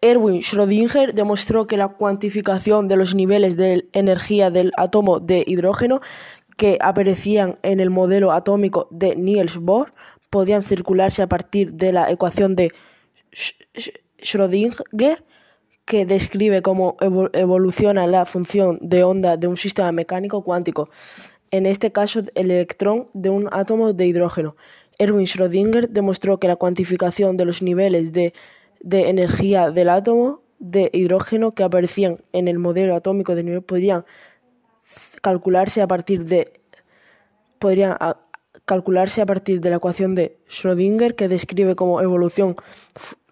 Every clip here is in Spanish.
Erwin Schrödinger demostró que la cuantificación de los niveles de energía del átomo de hidrógeno que aparecían en el modelo atómico de Niels Bohr podían calcularse a partir de la ecuación de Schrödinger que describe cómo evoluciona la función de onda de un sistema mecánico cuántico, en este caso el electrón de un átomo de hidrógeno. Erwin Schrödinger demostró que la cuantificación de los niveles de de energía del átomo de hidrógeno que aparecían en el modelo atómico de nivel podrían calcularse a partir de podrían calcularse a partir de la ecuación de Schrödinger que describe como evolución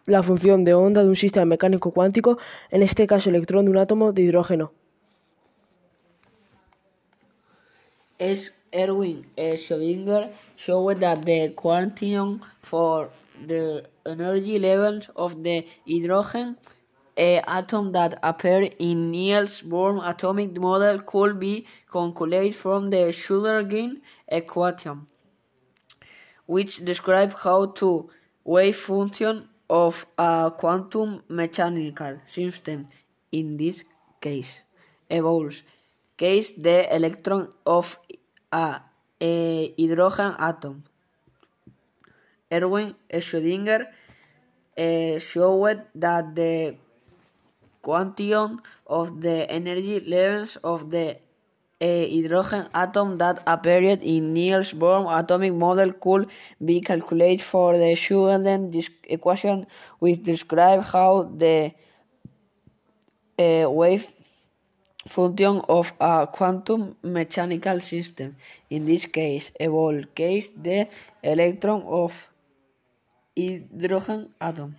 la función de onda de un sistema mecánico cuántico, en este caso electrón de un átomo de hidrógeno. Es Erwin Schrödinger showed that the quantum for the energy levels of the hydrogen atom that appear in Niels Bohr atomic model could be calculated from the Schrödinger equation, which describes how to wave function of a quantum mechanical system, in this case, evolves. Case the electron of a, a hydrogen atom. Erwin Schrödinger uh, showed that the quantum of the energy levels of the hydrogen atom that appeared in Niels Bohr atomic model could be calculated for the Schrödinger equation, which describes how the uh, wave function of a quantum mechanical system, in this case, evolve case the electron of hydrogen atom.